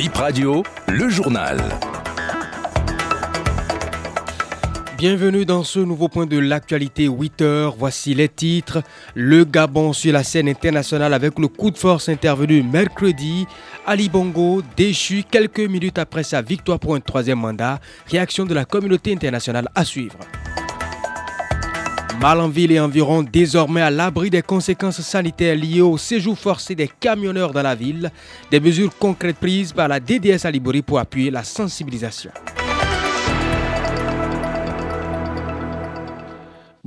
Bip Radio, le journal. Bienvenue dans ce nouveau point de l'actualité 8 heures. Voici les titres. Le Gabon sur la scène internationale avec le coup de force intervenu mercredi. Ali Bongo déchu quelques minutes après sa victoire pour un troisième mandat. Réaction de la communauté internationale à suivre. Malenville est environ désormais à l'abri des conséquences sanitaires liées au séjour forcé des camionneurs dans la ville. Des mesures concrètes prises par la DDS Alibori pour appuyer la sensibilisation.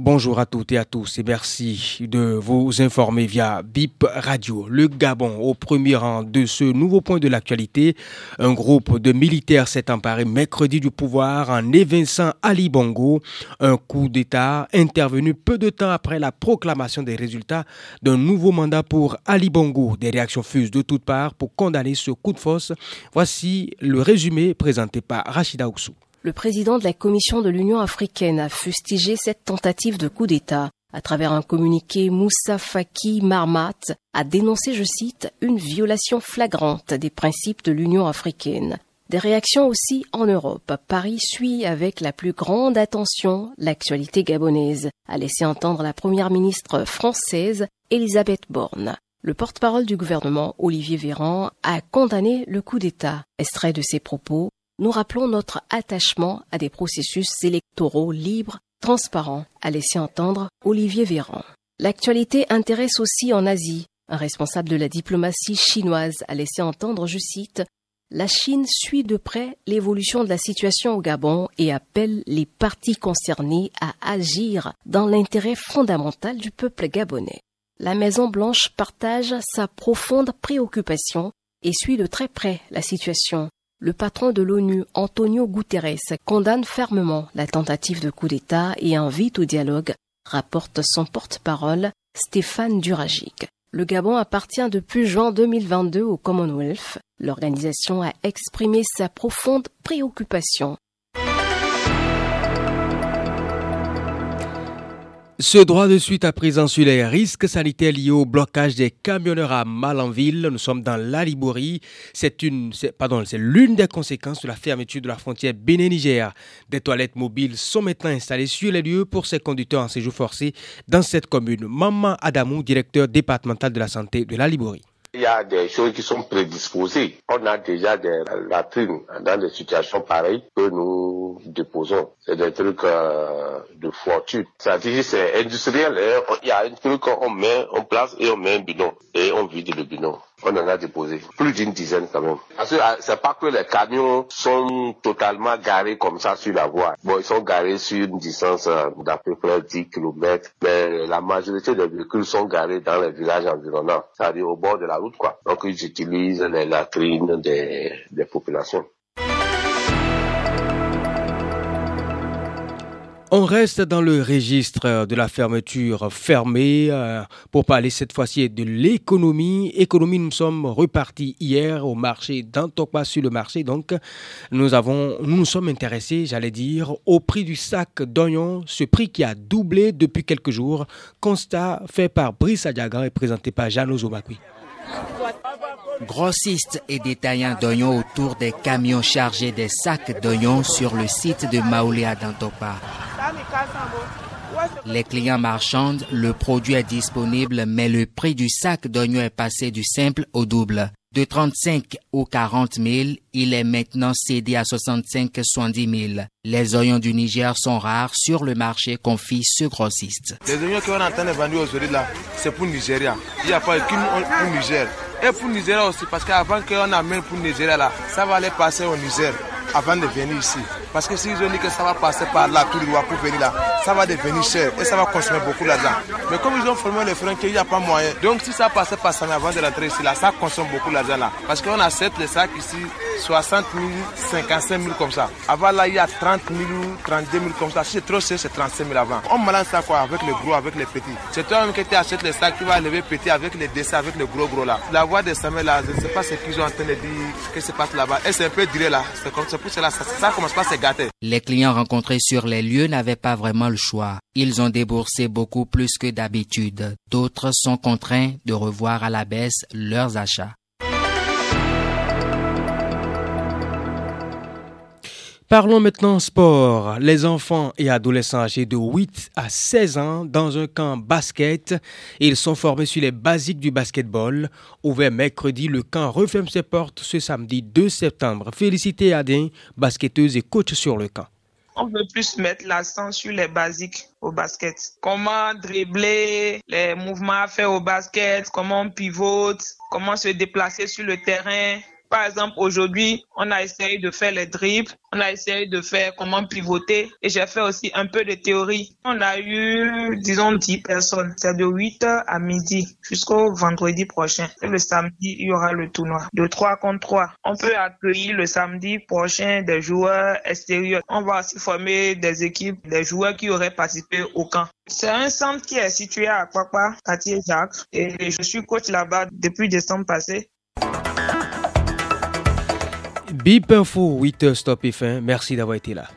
Bonjour à toutes et à tous et merci de vous informer via BIP Radio. Le Gabon au premier rang de ce nouveau point de l'actualité. Un groupe de militaires s'est emparé mercredi du pouvoir en évinçant Ali Bongo. Un coup d'État intervenu peu de temps après la proclamation des résultats d'un nouveau mandat pour Ali Bongo. Des réactions fusent de toutes parts pour condamner ce coup de force. Voici le résumé présenté par Rachida Oussou. Le président de la Commission de l'Union africaine a fustigé cette tentative de coup d'État. À travers un communiqué, Moussa Faki Marmat a dénoncé, je cite, une violation flagrante des principes de l'Union africaine. Des réactions aussi en Europe. Paris suit avec la plus grande attention l'actualité gabonaise, a laissé entendre la première ministre française Elisabeth Borne. Le porte-parole du gouvernement, Olivier Véran, a condamné le coup d'État. Extrait de ses propos, nous rappelons notre attachement à des processus électoraux libres, transparents, a laissé entendre Olivier Véran. L'actualité intéresse aussi en Asie. Un responsable de la diplomatie chinoise a laissé entendre, je cite, la Chine suit de près l'évolution de la situation au Gabon et appelle les parties concernées à agir dans l'intérêt fondamental du peuple gabonais. La Maison Blanche partage sa profonde préoccupation et suit de très près la situation le patron de l'ONU, Antonio Guterres, condamne fermement la tentative de coup d'État et invite au dialogue, rapporte son porte-parole, Stéphane Duragic. Le Gabon appartient depuis juin 2022 au Commonwealth. L'organisation a exprimé sa profonde préoccupation Ce droit de suite à présent sur les risques sanitaires liés au blocage des camionneurs à Malanville. Nous sommes dans l'Alibori. C'est une, pardon, c'est l'une des conséquences de la fermeture de la frontière Bénin-Niger. Des toilettes mobiles sont maintenant installées sur les lieux pour ces conducteurs en séjour forcé dans cette commune. Maman Adamou, directeur départemental de la santé de l'Alibori. Il y a des choses qui sont prédisposées. On a déjà des latrines dans des situations pareilles que nous déposons. C'est des trucs euh, de fortune. C'est-à-dire c'est industriel. Hein. Il y a un truc qu'on met en place et on met un bidon et on vide le bidon. On en a déposé plus d'une dizaine quand même. Parce que ah, c'est pas que les camions sont totalement garés comme ça sur la voie. Bon, ils sont garés sur une distance euh, d'à peu près 10 km, mais la majorité des véhicules sont garés dans les villages environnants, c'est-à-dire au bord de la route quoi. Donc ils utilisent les latrines des populations. On reste dans le registre de la fermeture fermée euh, pour parler cette fois-ci de l'économie. Économie, nous sommes repartis hier au marché d'Antokpa sur le marché. Donc, nous nous sommes intéressés, j'allais dire, au prix du sac d'oignons, ce prix qui a doublé depuis quelques jours. Constat fait par Brice Adiagan et présenté par Jano Zomakui. Grossistes et détaillants d'oignons autour des camions chargés des sacs d'oignons sur le site de Maouléa d'Antokpa. Les clients marchandent, le produit est disponible, mais le prix du sac d'oignons est passé du simple au double. De 35 ou 40 000, il est maintenant cédé à 65 70 000. Les oignons du Niger sont rares sur le marché, confie ce grossiste. Les oignons qu'on est en train de vendre aujourd'hui là, c'est pour Nigeria. Il n'y a pas qu'une pour Niger. Et pour Nigeria aussi, parce qu'avant qu'on amène pour Nigeria là, ça va aller passer au Niger avant de venir ici. Parce que s'ils ont dit que ça va passer par là, tout le droit pour venir là, ça va devenir cher et ça va consommer beaucoup d'argent. Mais comme ils ont formé les freins qu'il n'y a pas moyen, donc si ça passait par ça avant de rentrer ici, là, ça consomme beaucoup d'argent là. Parce qu'on achète les sacs ici 60 000, 55 000 comme ça. Avant là, il y a 30 000, 32 000 comme ça. Si c'est trop cher, c'est 35 000 avant. On mélange ça quoi avec les gros, avec les petits. C'est toi-même qui achètes les sacs, qui va lever petit avec les dessins, avec les gros gros là. La voix des semelles là, je ne sais pas ce qu'ils ont en train de dire, qu'est-ce qui se passe là-bas. Et c'est un peu duré là. C'est comme ça, ça commence pas à se gâter. Les clients rencontrés sur les lieux n'avaient pas vraiment le choix. Ils ont déboursé beaucoup plus que d'habitude. D'autres sont contraints de revoir à la baisse leurs achats. Parlons maintenant sport. Les enfants et adolescents âgés de 8 à 16 ans dans un camp basket. Ils sont formés sur les basiques du basketball. Ouvert mercredi, le camp referme ses portes ce samedi 2 septembre. Félicité Adin, basketteuse et coach sur le camp. On veut plus mettre l'accent sur les basiques au basket. Comment dribbler, les mouvements à faire au basket, comment on pivote, comment se déplacer sur le terrain, par exemple, aujourd'hui, on a essayé de faire les dribbles, on a essayé de faire comment pivoter et j'ai fait aussi un peu de théorie. On a eu, disons, 10 personnes. C'est de 8h à midi jusqu'au vendredi prochain. Et le samedi, il y aura le tournoi de 3 contre 3. On peut accueillir le samedi prochain des joueurs extérieurs. On va aussi former des équipes, des joueurs qui auraient participé au camp. C'est un centre qui est situé à Papa, quartier Jacques, et je suis coach là-bas depuis décembre passé. Bip Info 8 Stop et fin. Merci d'avoir été là.